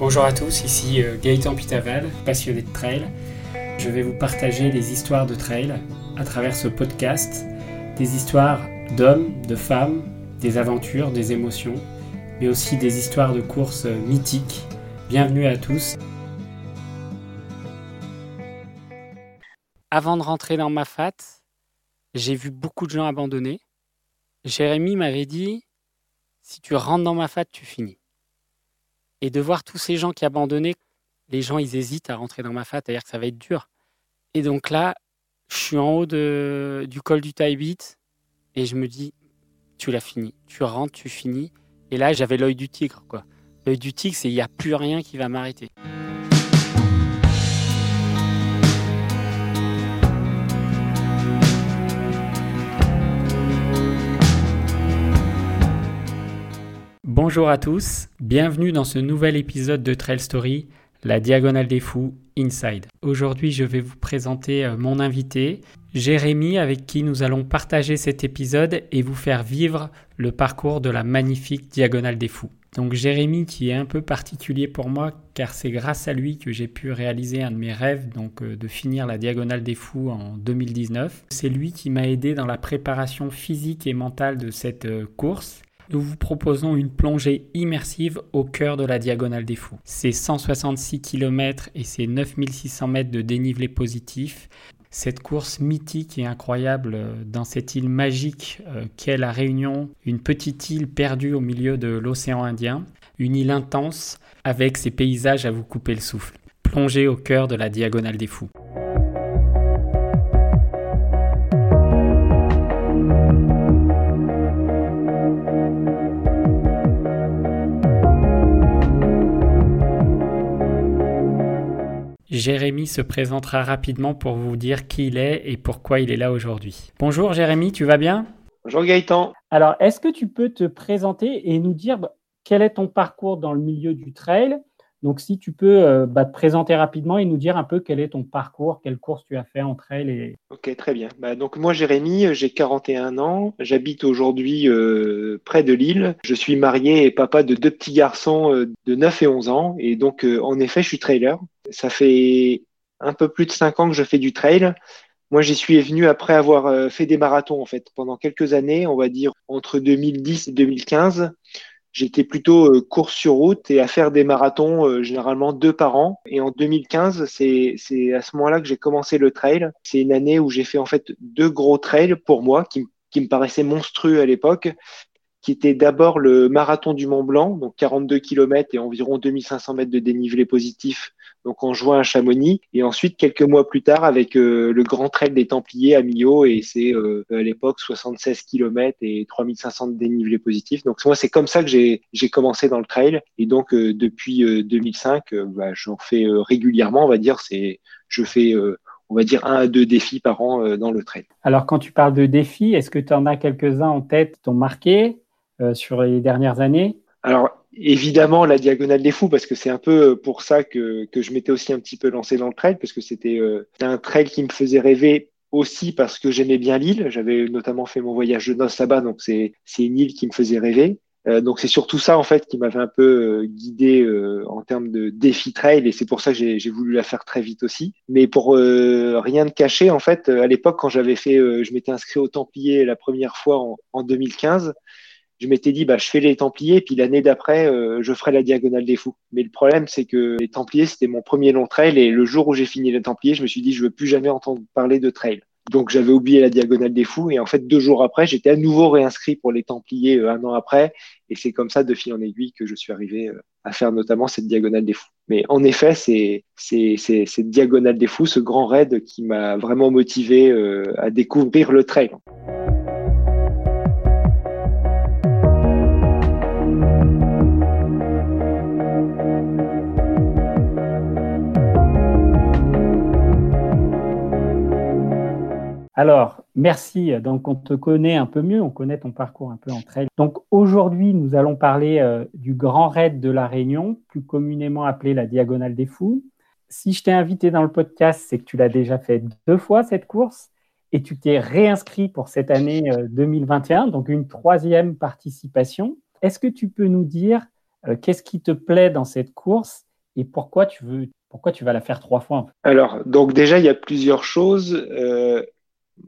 Bonjour à tous, ici euh, Gaëtan Pitaval, passionné de trail. Je vais vous partager des histoires de trail à travers ce podcast, des histoires d'hommes, de femmes, des aventures, des émotions, mais aussi des histoires de courses mythiques. Bienvenue à tous. Avant de rentrer dans ma fat, j'ai vu beaucoup de gens abandonner. Jérémy m'avait dit, si tu rentres dans ma fat, tu finis. Et de voir tous ces gens qui abandonnaient, les gens, ils hésitent à rentrer dans ma fat, c'est-à-dire que ça va être dur. Et donc là, je suis en haut de, du col du Taibit et je me dis, tu l'as fini. Tu rentres, tu finis. Et là, j'avais l'œil du tigre, quoi. L'œil du tigre, c'est il n'y a plus rien qui va m'arrêter. Bonjour à tous, bienvenue dans ce nouvel épisode de Trail Story, la Diagonale des Fous Inside. Aujourd'hui, je vais vous présenter euh, mon invité, Jérémy, avec qui nous allons partager cet épisode et vous faire vivre le parcours de la magnifique Diagonale des Fous. Donc Jérémy qui est un peu particulier pour moi car c'est grâce à lui que j'ai pu réaliser un de mes rêves, donc euh, de finir la Diagonale des Fous en 2019. C'est lui qui m'a aidé dans la préparation physique et mentale de cette euh, course nous vous proposons une plongée immersive au cœur de la Diagonale des Fous. C'est 166 km et c'est 9600 mètres de dénivelé positif. Cette course mythique et incroyable euh, dans cette île magique euh, qu'est la Réunion, une petite île perdue au milieu de l'océan Indien, une île intense avec ses paysages à vous couper le souffle. Plongée au cœur de la Diagonale des Fous. Jérémy se présentera rapidement pour vous dire qui il est et pourquoi il est là aujourd'hui. Bonjour Jérémy, tu vas bien? Bonjour Gaëtan. Alors, est-ce que tu peux te présenter et nous dire quel est ton parcours dans le milieu du trail? Donc, si tu peux euh, bah, te présenter rapidement et nous dire un peu quel est ton parcours, quelle course tu as fait en trail. Et... Ok, très bien. Bah, donc, moi, Jérémy, j'ai 41 ans. J'habite aujourd'hui euh, près de Lille. Je suis marié et papa de deux petits garçons euh, de 9 et 11 ans. Et donc, en effet, je suis trailer. Ça fait un peu plus de 5 ans que je fais du trail. Moi, j'y suis venu après avoir fait des marathons, en fait, pendant quelques années, on va dire entre 2010 et 2015 j'étais plutôt euh, course sur route et à faire des marathons, euh, généralement deux par an. Et en 2015, c'est, c'est à ce moment-là que j'ai commencé le trail. C'est une année où j'ai fait en fait deux gros trails pour moi qui, qui me paraissaient monstrueux à l'époque qui était d'abord le marathon du Mont Blanc, donc 42 km et environ 2500 mètres de dénivelé positif donc en juin à Chamonix, et ensuite quelques mois plus tard avec euh, le Grand Trail des Templiers à Millau, et c'est euh, à l'époque 76 km et 3500 de dénivelé positif. Donc moi, c'est comme ça que j'ai commencé dans le trail, et donc euh, depuis 2005, bah, j'en fais régulièrement, on va dire, c'est je fais on va dire un à deux défis par an dans le trail. Alors quand tu parles de défis, est-ce que tu en as quelques-uns en tête qui t'ont marqué sur les dernières années? Alors évidemment la diagonale des fous parce que c'est un peu pour ça que, que je m'étais aussi un petit peu lancé dans le trail parce que c'était euh, un trail qui me faisait rêver aussi parce que j'aimais bien l'île. J'avais notamment fait mon voyage de noces là-bas, donc c'est une île qui me faisait rêver. Euh, donc c'est surtout ça en fait qui m'avait un peu euh, guidé euh, en termes de défi trail et c'est pour ça que j'ai voulu la faire très vite aussi. Mais pour rien de cacher en fait, à l'époque quand j'avais fait, je m'étais inscrit au Templier la première fois en, en 2015 je m'étais dit, bah, je fais les Templiers, puis l'année d'après, euh, je ferai la Diagonale des Fous. Mais le problème, c'est que les Templiers, c'était mon premier long trail, et le jour où j'ai fini les Templiers, je me suis dit, je veux plus jamais entendre parler de trail. Donc j'avais oublié la Diagonale des Fous, et en fait, deux jours après, j'étais à nouveau réinscrit pour les Templiers euh, un an après, et c'est comme ça, de fil en aiguille, que je suis arrivé euh, à faire notamment cette Diagonale des Fous. Mais en effet, c'est cette Diagonale des Fous, ce grand raid qui m'a vraiment motivé à découvrir le trail. Alors, merci. Donc, on te connaît un peu mieux, on connaît ton parcours un peu entre elles. Donc, aujourd'hui, nous allons parler euh, du Grand Raid de la Réunion, plus communément appelé la Diagonale des Fous. Si je t'ai invité dans le podcast, c'est que tu l'as déjà fait deux fois cette course et tu t'es réinscrit pour cette année 2021, euh, donc une troisième participation. Est-ce que tu peux nous dire euh, qu'est-ce qui te plaît dans cette course et pourquoi tu veux, pourquoi tu vas la faire trois fois Alors, donc déjà, il y a plusieurs choses.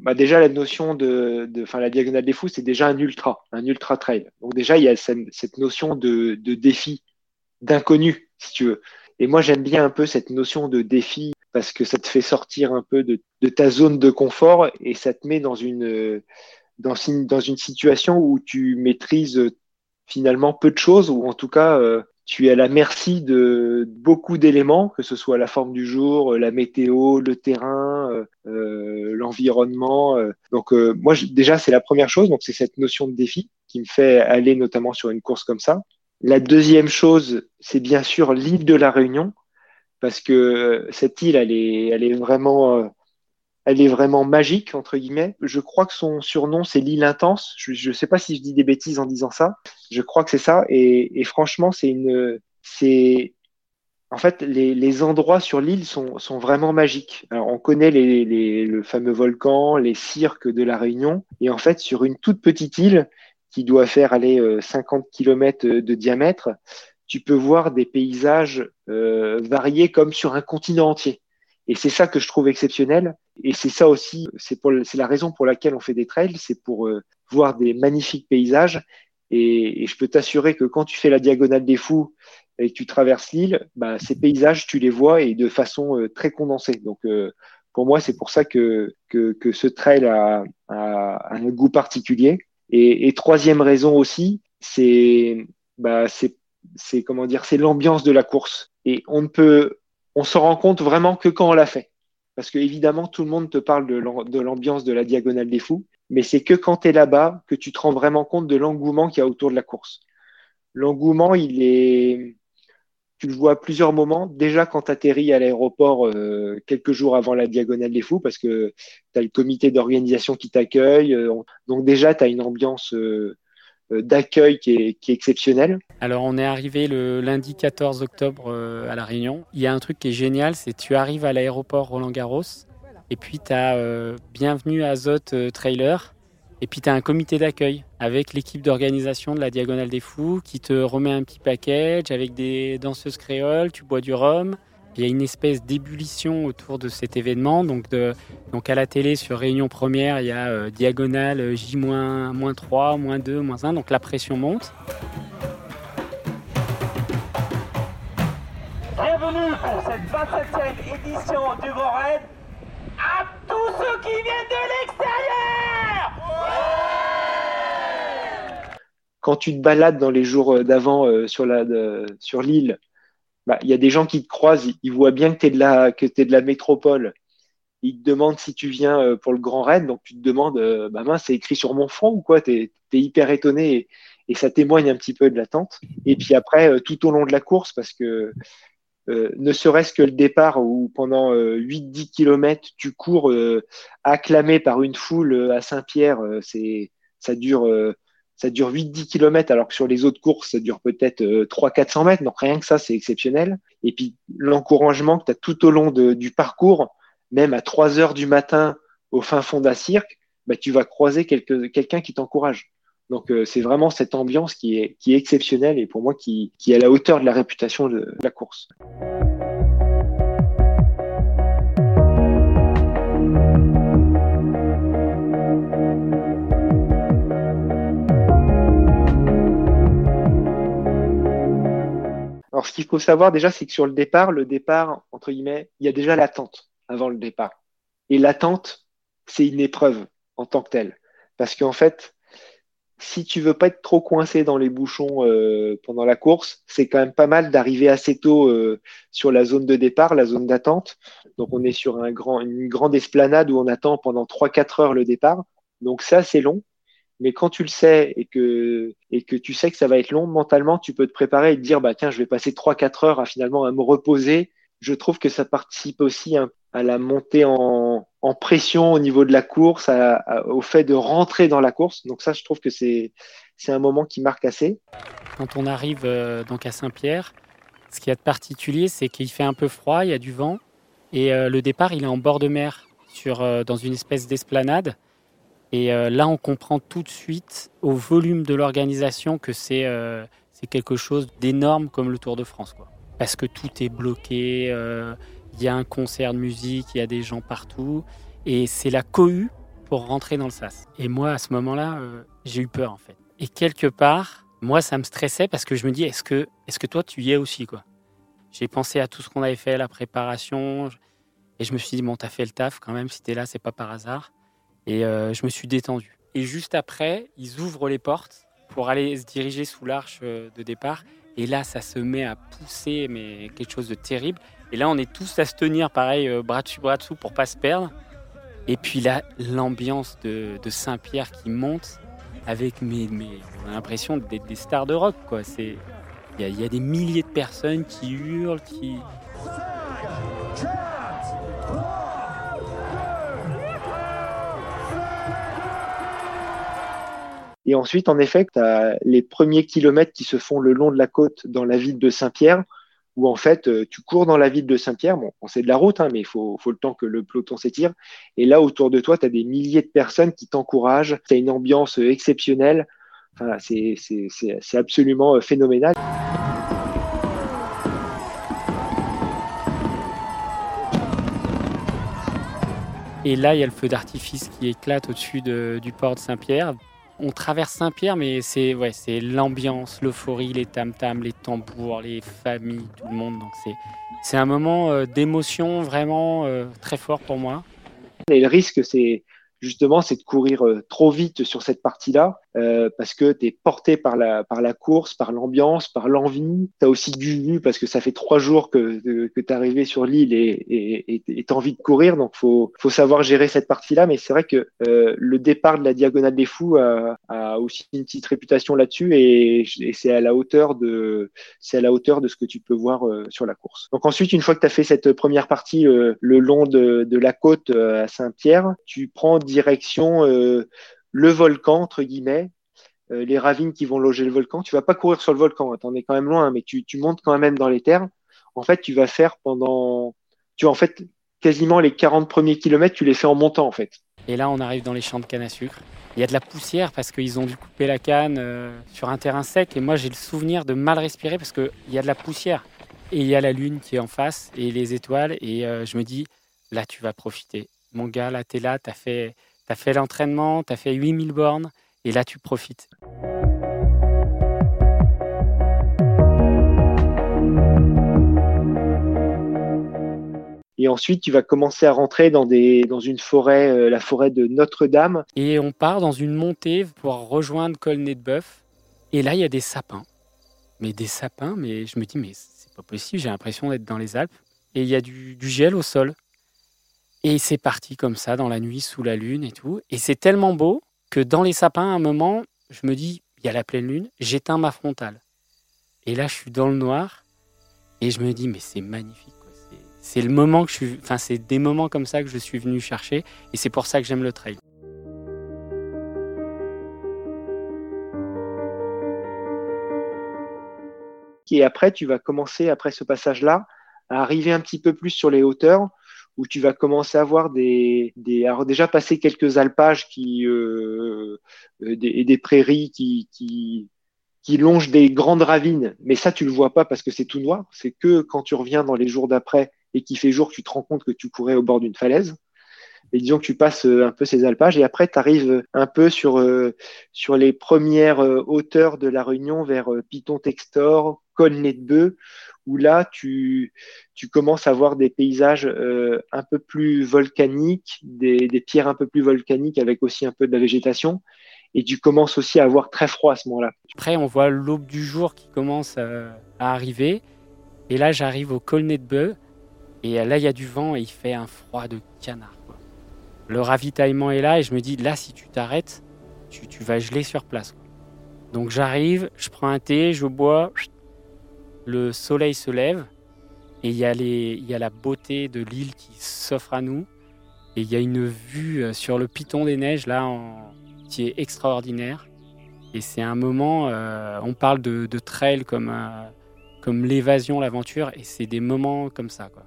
Bah déjà, la notion de, de la diagonale des fous, c'est déjà un ultra, un ultra trail. Donc déjà, il y a cette, notion de, de défi, d'inconnu, si tu veux. Et moi, j'aime bien un peu cette notion de défi parce que ça te fait sortir un peu de, de ta zone de confort et ça te met dans une, dans, dans une situation où tu maîtrises finalement peu de choses, ou en tout cas, euh, tu es à la merci de beaucoup d'éléments, que ce soit la forme du jour, la météo, le terrain, euh, euh l'environnement. Euh. Donc moi, déjà, c'est la première chose. Donc c'est cette notion de défi qui me fait aller notamment sur une course comme ça. La deuxième chose, c'est bien sûr l'île de la Réunion, parce que cette île, elle est, elle est vraiment elle est vraiment magique, entre guillemets. Je crois que son surnom, c'est l'île intense. Je ne sais pas si je dis des bêtises en disant ça. Je crois que c'est ça. Et, franchement, c'est une, c'est, en fait, les, endroits sur l'île sont, vraiment magiques. On connaît les, le fameux volcan, les cirques de la Réunion. Et en fait, sur une toute petite île qui doit faire aller 50 km de diamètre, tu peux voir des paysages euh, variés comme sur un continent entier. Et c'est ça que je trouve exceptionnel. Et c'est ça aussi, c'est la raison pour laquelle on fait des trails, c'est pour euh, voir des magnifiques paysages. Et, je peux t'assurer que quand tu fais la diagonale des fous et que tu traverses l'île, bah, ces paysages, tu les vois et de façon euh, très condensée. Donc, euh, pour moi, c'est pour ça que, que, que ce trail a, a, un goût particulier. Et, et troisième raison aussi, c'est bah, c'est comment dire, c'est l'ambiance de la course. Et on ne peut on se rend compte vraiment que quand on l'a fait. Parce que évidemment, tout le monde te parle de l'ambiance de la diagonale des fous, mais c'est que quand tu es là-bas que tu te rends vraiment compte de l'engouement qu'il y a autour de la course. L'engouement, il est, tu le vois à plusieurs moments. Déjà quand tu atterris à l'aéroport euh, quelques jours avant la diagonale des fous, parce que tu as le comité d'organisation qui t'accueille. Euh, donc déjà, tu as une ambiance euh, d'accueil qui est, exceptionnel. Alors on est arrivé le lundi 14 octobre euh, à La Réunion. Il y a un truc qui est génial, c'est tu arrives à l'aéroport Roland Garros et puis tu as euh, Bienvenue Azote Trailer et puis tu as un comité d'accueil avec l'équipe d'organisation de la Diagonale des Fous qui te remet un petit package avec des danseuses créoles, tu bois du rhum, il y a une espèce d'ébullition autour de cet événement. Donc, de, donc à la télé, sur Réunion Première, il y a euh, diagonale J-3, moins 2, moins 1. Donc la pression monte. Bienvenue pour cette 27e édition du Grand Raid à tous ceux qui viennent de l'extérieur Quand tu te balades dans les jours d'avant euh, sur l'île, bah, il y a des gens qui te croisent, ils, voient bien que tu es, de la, métropole. Ils te demandent si tu viens euh, pour le Grand Raid, donc tu te demandes, euh, bah c'est écrit sur mon front ou quoi? Tu es, hyper étonné et, ça témoigne un petit peu de l'attente. Et puis après, euh, tout au long de la course, parce que ne serait-ce que le départ où pendant 8-10 km, tu cours acclamé par une foule à Saint-Pierre, c'est ça dure ça dure 8-10 km, alors que sur les autres courses, ça dure peut-être 300-400 euh, mètres. Donc rien que ça, c'est exceptionnel. Et puis l'encouragement que tu as tout au long du parcours, même à 3 heures du matin au fin fond d'un cirque, bah, tu vas croiser quelqu'un qui t'encourage. Donc euh, c'est vraiment cette ambiance qui est, exceptionnelle et pour moi qui est à la hauteur de la réputation de la course. Alors, ce qu'il faut savoir déjà, c'est que sur le départ, le départ, entre guillemets, il y a déjà l'attente avant le départ. Et l'attente, c'est une épreuve en tant que telle. Parce qu'en fait, si tu veux pas être trop coincé dans les bouchons euh, pendant la course, c'est quand même pas mal d'arriver assez tôt euh, sur la zone de départ, la zone d'attente. Donc on est sur une grande esplanade où on attend pendant 3-4 heures le départ. Donc ça, c'est long. Mais quand tu le sais et que, et que tu sais que ça va être long, mentalement, tu peux te préparer et te dire, bah, tiens, je vais passer 3-4 heures à finalement à me reposer. Je trouve que ça participe aussi à la montée en, pression au niveau de la course, au fait de rentrer dans la course. Donc ça, je trouve que c'est, un moment qui marque assez. Quand on arrive euh, donc à Saint-Pierre, ce qui y a de particulier, c'est qu'il fait un peu froid, il y a du vent, et euh, le départ, il est en bord de mer, sur, euh, dans une espèce d'esplanade. Et euh, là, on comprend tout de suite au volume de l'organisation que c'est euh, quelque chose d'énorme comme le Tour de France. Quoi. parce que tout est bloqué. euh, Il y a un concert de musique, il y a des gens partout. Et c'est la cohue pour rentrer dans le sas. Et moi, à ce moment-là, j'ai eu peur, en fait. Et quelque part, moi, ça me stressait parce que je me dis, est-ce que, est-ce que toi, tu y es aussi, quoi? J'ai pensé à tout ce qu'on avait fait, la préparation. Et je me suis dit, bon, t'as fait le taf quand même, si t'es là, c'est pas par hasard. Et euh, je me suis détendu. Et juste après, ils ouvrent les portes pour aller se diriger sous l'arche euh, de départ. Et là, ça se met à pousser, mais quelque chose de terrible. Et là, on est tous à se tenir, pareil, euh, bras dessus, bras dessous, pour pas se perdre. Et puis là, l'ambiance de, Saint-Pierre qui monte avec mes, on a l'impression d'être des stars de rock, il y a des milliers de personnes qui hurlent, qui, Et ensuite, en effet, tu as les premiers kilomètres qui se font le long de la côte dans la ville de Saint-Pierre, où en fait, euh, tu cours dans la ville de Saint-Pierre. Bon, on sait de la route, hein, mais il faut, le temps que le peloton s'étire. Et là, autour de toi, tu as des milliers de personnes qui t'encouragent. Tu as une ambiance euh, exceptionnelle. C'est absolument euh, phénoménal. Et là, il y a le feu d'artifice qui éclate au-dessus de- du port de Saint-Pierre. On traverse Saint-Pierre, mais c'est ouais, c'est l'ambiance, l'euphorie, les tam-tams, les tambours, les familles, tout le monde. Donc c'est c'est un moment euh, d'émotion vraiment euh, très fort pour moi. Et le risque, c'est justement, c'est de courir euh, trop vite sur cette partie-là, euh, parce que tu es porté par la, par la course, par l'ambiance, par l'envie. Tu as aussi du vu, parce que ça fait trois jours que, que, tu es arrivé sur l'île et tu as envie de courir, donc faut, faut savoir gérer cette partie-là. Mais c'est vrai que euh, le départ de la Diagonale des Fous a, a aussi une petite réputation là-dessus, et, c'est à la hauteur de c'est à la hauteur de ce que tu peux voir euh, sur la course. Donc ensuite, une fois que tu as fait cette première partie euh, le long de, de la côte euh, à Saint-Pierre, tu prends direction le volcan, entre guillemets, euh, les ravines qui vont loger le volcan. Tu vas pas courir sur le volcan, tu en es quand même loin, mais tu, montes quand même dans les terres. En fait, tu vas faire pendant... Tu en fait, quasiment les 40 premiers kilomètres, tu les fais en montant, en fait. Et là, on arrive dans les champs de canne à sucre. Il y a de la poussière parce qu'ils ont dû couper la canne euh, sur un terrain sec. Et moi, j'ai le souvenir de mal respirer parce qu'il y a de la poussière. Et il y a la lune qui est en face et les étoiles. Et euh, je me dis, là, tu vas profiter. Mon gars, là, tu es là, tu as as fait l'entraînement, tu as fait 8000 bornes. Et là, tu profites. Et ensuite, tu vas commencer à rentrer dans, des, dans une forêt, euh, la forêt de Notre-Dame. Et on part dans une montée pour rejoindre Colnet de Bœuf. Et là, il y a des sapins. Mais des sapins, mais je me dis, mais c'est pas possible, j'ai l'impression d'être dans les Alpes. Et il y a du, du gel au sol. Et c'est parti comme ça, dans la nuit, sous la lune et tout. Et c'est tellement beau que dans les sapins, à un moment, je me dis, il y a la pleine lune, j'éteins ma frontale. Et là, je suis dans le noir. Et je me dis, mais c'est magnifique. C'est le moment que je suis. Enfin, c'est des moments comme ça que je suis venu chercher. Et c'est pour ça que j'aime le trail. Et après, tu vas commencer, après ce passage-là, à arriver un petit peu plus sur les hauteurs, où tu vas commencer à voir des, des alors déjà passer quelques alpages qui, euh, euh, des, et des prairies qui, qui, qui longent des grandes ravines. Mais ça, tu le vois pas parce que c'est tout noir. C'est que quand tu reviens dans les jours d'après et qu'il fait jour, tu te rends compte que tu courais au bord d'une falaise. Et disons que tu passes euh, un peu ces alpages et après tu arrives un peu sur, euh, sur les premières euh, hauteurs de la Réunion vers Piton Textor, Bœuf, là tu, tu commences à voir des paysages euh, un peu plus volcaniques, des, des pierres un peu plus volcaniques avec aussi un peu de la végétation. Et tu commences aussi à avoir très froid à ce moment-là. Après, on voit l'aube du jour qui commence euh, à arriver. Et là, j'arrive au Colnet de Bœuf. Et là, il y a du vent et il fait un froid de canard. Le ravitaillement est là et je me dis, là, si tu t'arrêtes, tu, tu vas geler sur place. Donc j'arrive, je prends un thé, je bois. Le soleil se lève. Et il y, a la beauté de l'île qui s'offre à nous. Et il y a une vue euh, sur le piton des neiges, là, qui est extraordinaire. Et c'est un moment, euh, on parle de, de trail comme, euh, comme l'évasion, l'aventure, et c'est des moments comme ça. Quoi.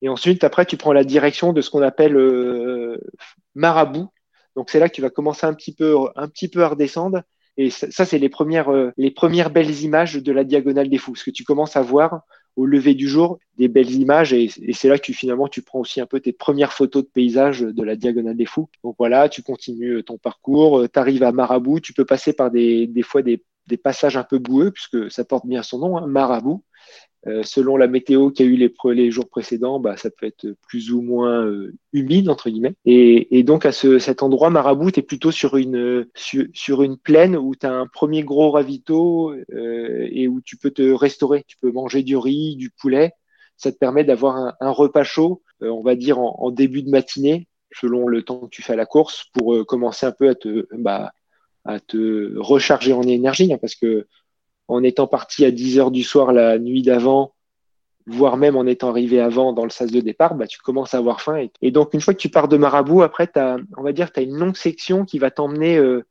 Et ensuite, après, tu prends la direction de ce qu'on appelle Marabout. Donc c'est là que tu vas commencer un petit peu, un petit peu à redescendre. Et ça, c'est les premières, euh, les premières belles images de la diagonale des fous. Ce que tu commences à voir au lever du jour, des belles images. Et, c'est là que finalement, tu prends aussi un peu tes premières photos de paysages de la diagonale des fous. Donc voilà, tu continues ton parcours, tu arrives à Marabout, tu peux passer par des fois des, des passages un peu boueux, puisque ça porte bien son nom, hein, Marabout. Euh, selon la météo qu'il y a eu les, jours précédents, bah, ça peut être plus ou moins euh, humide, entre guillemets. Et, donc, à ce, cet endroit, Marabout, tu es plutôt sur une, sur, sur une plaine où tu as un premier gros ravito euh, et où tu peux te restaurer. Tu peux manger du riz, du poulet. Ça te permet d'avoir un, repas chaud, euh, on va dire en, début de matinée, selon le temps que tu fais la course, pour euh, commencer un peu à te, bah, à te recharger en énergie, hein, parce que en étant parti à 10 heures du soir la nuit d'avant, voire même en étant arrivé avant dans le sas de départ, bah, tu commences à avoir faim. Et, donc, une fois que tu pars de Marabout, après, as, on va dire, tu as une longue section qui va t'emmener euh,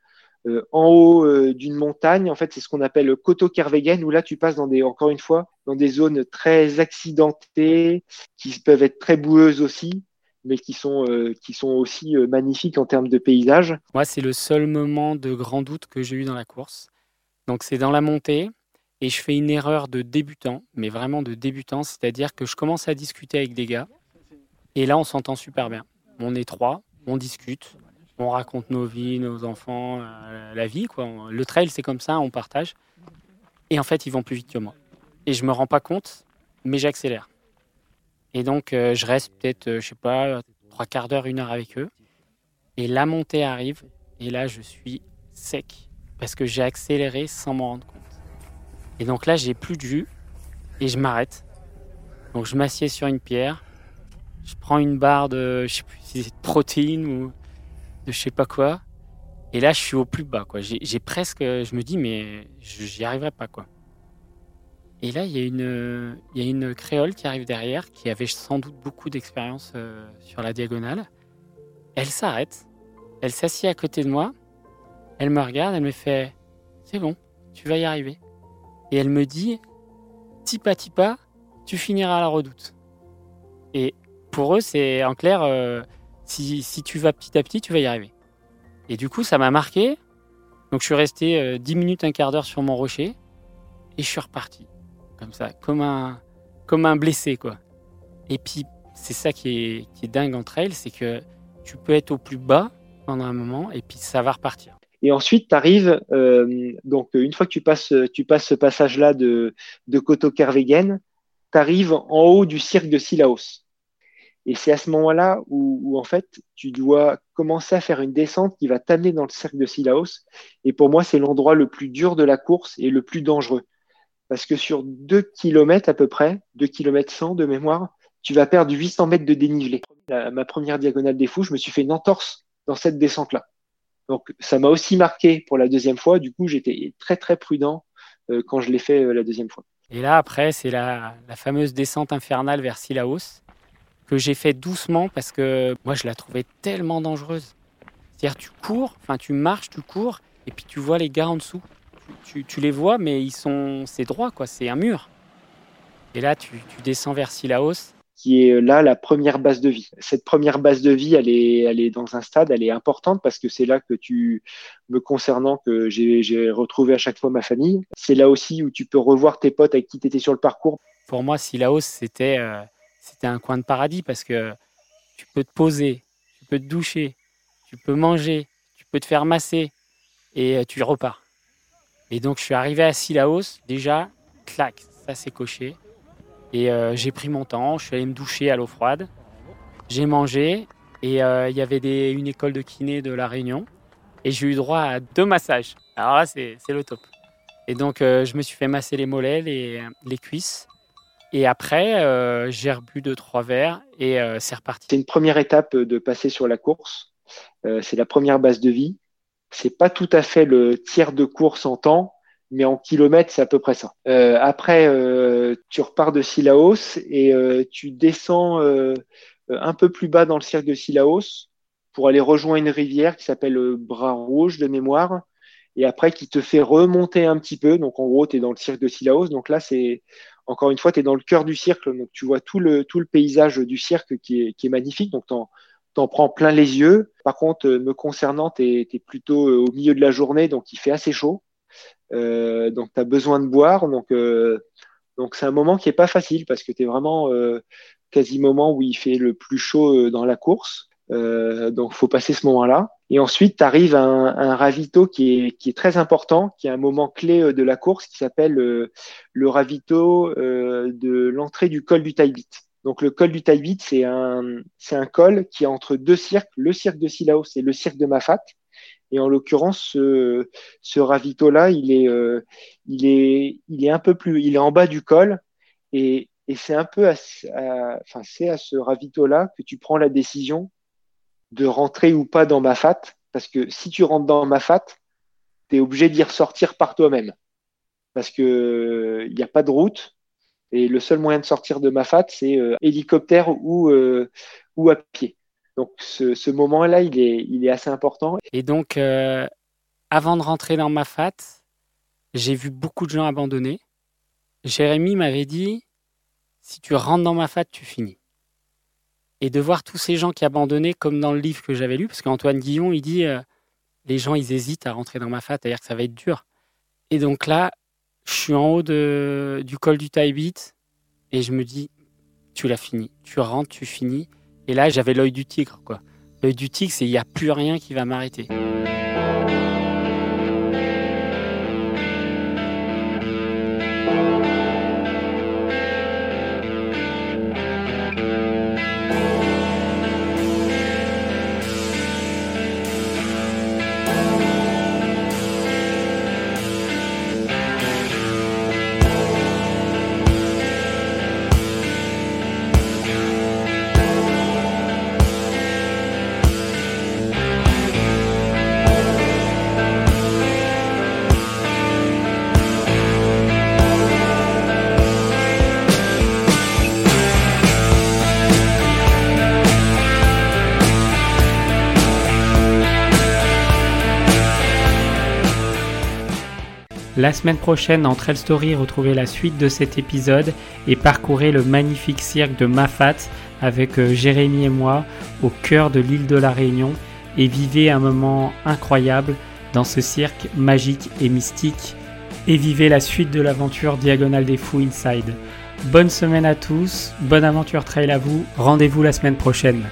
euh, en haut euh, d'une montagne. En fait, c'est ce qu'on appelle Koto Kervegen, où là, tu passes dans des, encore une fois, dans des zones très accidentées, qui peuvent être très boueuses aussi mais qui sont, euh, qui sont aussi euh, magnifiques en termes de paysage. Moi, c'est le seul moment de grand doute que j'ai eu dans la course. Donc, c'est dans la montée et je fais une erreur de débutant, mais vraiment de débutant, c'est-à-dire que je commence à discuter avec des gars et là, on s'entend super bien. On est trois, on discute, on raconte nos vies, nos enfants, euh, la vie. Quoi. Le trail, c'est comme ça, on partage. Et en fait, ils vont plus vite que moi. Et je me rends pas compte, mais j'accélère. Et donc, euh, je reste peut-être, euh, je sais pas, trois quarts d'heure, une heure avec eux. Et la montée arrive. Et là, je suis sec. Parce que j'ai accéléré sans m'en rendre compte. Et donc là, j'ai plus de jus. Et je m'arrête. Donc, je m'assieds sur une pierre. Je prends une barre de, je sais plus si c'est de protéines ou de je sais pas quoi. Et là, je suis au plus bas. J'ai presque, je me dis, mais j'y arriverai pas, quoi. Et là, il y, a une, créole qui arrive derrière, qui avait sans doute beaucoup d'expérience euh, sur la diagonale. Elle s'arrête, elle s'assied à côté de moi, elle me regarde, elle me fait C'est bon, tu vas y arriver. Et elle me dit Tipa tipa, tu finiras à la redoute. Et pour eux, c'est en clair, euh, si, si, tu vas petit à petit, tu vas y arriver. Et du coup, ça m'a marqué. Donc je suis resté euh, 10 minutes, un quart d'heure sur mon rocher, et je suis reparti comme ça, comme un, comme un blessé, quoi. Et puis, c'est ça qui est, qui est dingue entre elles, c'est que tu peux être au plus bas pendant un moment, et puis ça va repartir. Et ensuite, tu arrives, euh, donc une fois que tu passes, tu passes ce passage-là de, de Koto Kervegen, tu arrives en haut du cirque de Silaos. Et c'est à ce moment-là où, en fait, tu dois commencer à faire une descente qui va t'amener dans le cirque de Silaos. Et pour moi, c'est l'endroit le plus dur de la course et le plus dangereux parce que sur 2 km à peu près, 2 km 100 de mémoire, tu vas perdre 800 mètres de dénivelé. ma première diagonale des fous, je me suis fait une entorse dans cette descente-là. Donc ça m'a aussi marqué pour la deuxième fois. Du coup, j'étais très très prudent euh, quand je l'ai fait euh, la deuxième fois. Et là, après, c'est la, fameuse descente infernale vers Silaos que j'ai fait doucement parce que moi, je la trouvais tellement dangereuse. C'est-à-dire, tu cours, enfin, tu marches, tu cours, et puis tu vois les gars en dessous tu, tu, les vois, mais ils sont, c'est droit, quoi. C'est un mur. Et là, tu, tu descends vers Silaos. Qui est là la première base de vie. Cette première base de vie, elle est, elle est dans un stade, elle est importante parce que c'est là que tu, me concernant, que j'ai retrouvé à chaque fois ma famille. C'est là aussi où tu peux revoir tes potes avec qui tu étais sur le parcours. Pour moi, Silaos, c'était, euh, c'était un coin de paradis parce que tu peux te poser, tu peux te doucher, tu peux manger, tu peux te faire masser et euh, tu repars. Et donc, je suis arrivé à Silaos, déjà, clac, ça s'est coché. Et euh, j'ai pris mon temps, je suis allé me doucher à l'eau froide. J'ai mangé et euh, il y avait une école de kiné de La Réunion. Et j'ai eu droit à deux massages. Alors là, c'est le top. Et donc, euh, je me suis fait masser les mollets, les, les cuisses. Et après, j'ai rebu deux, trois verres et c'est reparti. C'est une première étape de passer sur la course. c'est la première base de vie c'est pas tout à fait le tiers de course en temps, mais en kilomètres, c'est à peu près ça. Euh, après, euh, tu repars de Silaos et euh, tu descends euh, un peu plus bas dans le cirque de Silaos pour aller rejoindre une rivière qui s'appelle Bras Rouge de mémoire et après qui te fait remonter un petit peu. Donc en gros, tu es dans le cirque de Silaos. Donc là, c'est encore une fois, tu es dans le cœur du cirque. Donc tu vois tout le, tout le paysage du cirque qui est, qui est magnifique. Donc t'en prends plein les yeux. Par contre, me concernant, tu es, plutôt au milieu de la journée, donc il fait assez chaud. donc tu as besoin de boire. Donc donc c'est un moment qui est pas facile parce que tu es vraiment quasi moment où il fait le plus chaud dans la course. Euh, donc, faut passer ce moment-là. Et ensuite, tu à un, ravito qui est, qui est très important, qui est un moment clé euh, de la course, qui s'appelle euh, le ravito euh, de l'entrée du col du Taibit. Donc, le col du Taibit, c'est un, col qui est entre deux cirques, le cirque de Silao et le cirque de Mafat. Et en l'occurrence, ce, ce ravito-là, il est, il est, un peu plus, il est en bas du col et, c'est un peu à, enfin, à ce ravito-là que tu prends la décision de rentrer ou pas dans ma fat, parce que si tu rentres dans ma fat, tu es obligé d'y ressortir par toi-même. Parce que il n'y a pas de route, et le seul moyen de sortir de ma fat, c'est euh, hélicoptère ou, euh, ou à pied. Donc ce, moment-là, il est, il est assez important. Et donc, euh, avant de rentrer dans ma fat, j'ai vu beaucoup de gens abandonner. Jérémy m'avait dit, si tu rentres dans ma fat, tu finis et de voir tous ces gens qui abandonnaient, comme dans le livre que j'avais lu, parce qu'Antoine Guillon, il dit euh, les gens, ils hésitent à rentrer dans ma fat, c'est-à-dire que ça va être dur. Et donc là, je suis en haut de, du col du Taibit et je me dis, tu l'as fini, tu rentres, tu finis. Et là, j'avais l'œil du tigre, quoi. L'œil du tigre, c'est il n'y a plus rien qui va m'arrêter. La semaine prochaine, en Trail Story, retrouvez la suite de cet épisode et parcourez le magnifique cirque de Mafat avec euh, Jérémy et moi au cœur de l'île de la Réunion et vivez un moment incroyable dans ce cirque magique et mystique et vivez la suite de l'aventure Diagonale des Fous Inside. Bonne semaine à tous, bonne aventure trail à vous, rendez-vous la semaine prochaine.